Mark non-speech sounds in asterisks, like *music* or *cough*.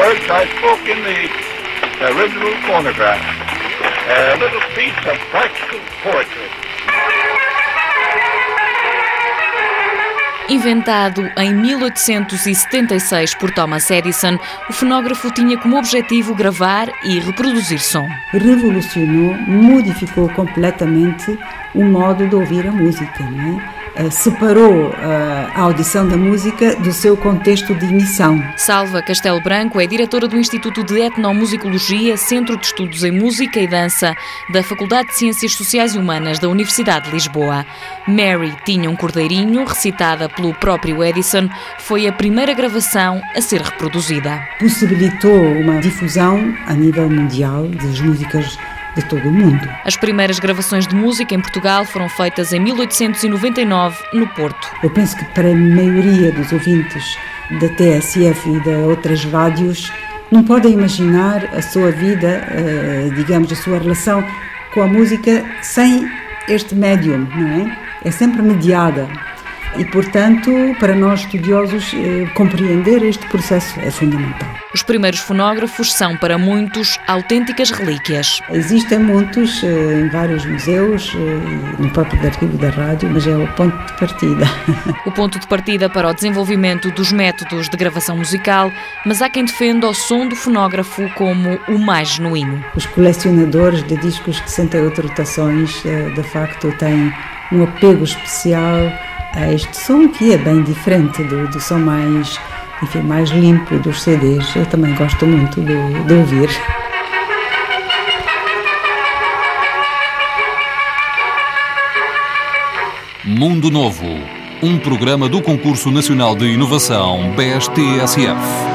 words I spoke in the original phonograph. A little piece of practical poetry. Inventado em 1876 por Thomas Edison, o fonógrafo tinha como objetivo gravar e reproduzir som. Revolucionou, modificou completamente o modo de ouvir a música. Não é? Eh, separou eh, a audição da música do seu contexto de emissão. Salva Castelo Branco é diretora do Instituto de Etnomusicologia, Centro de Estudos em Música e Dança da Faculdade de Ciências Sociais e Humanas da Universidade de Lisboa. Mary tinha um cordeirinho, recitada pelo próprio Edison, foi a primeira gravação a ser reproduzida. Possibilitou uma difusão a nível mundial das músicas de todo o mundo. As primeiras gravações de música em Portugal foram feitas em 1899, no Porto. Eu penso que para a maioria dos ouvintes da TSF e de outras rádios, não podem imaginar a sua vida, eh, digamos, a sua relação com a música sem este médium, não é? É sempre mediada e, portanto, para nós estudiosos, eh, compreender este processo é fundamental. Os primeiros fonógrafos são, para muitos, autênticas relíquias. Existem muitos eh, em vários museus, eh, no próprio arquivo da rádio, mas é o ponto de partida. *laughs* O ponto de partida para o desenvolvimento dos métodos de gravação musical, mas há quem defenda o som do fonógrafo como o mais genuíno. Os colecionadores de discos de 68 rotações, de facto, têm um apego especial a este som que é bem diferente do, do som mais, enfim, mais limpo dos CDs. Eu também gosto muito de, de ouvir. Mundo Novo, um programa do Concurso Nacional de Inovação BSTSF.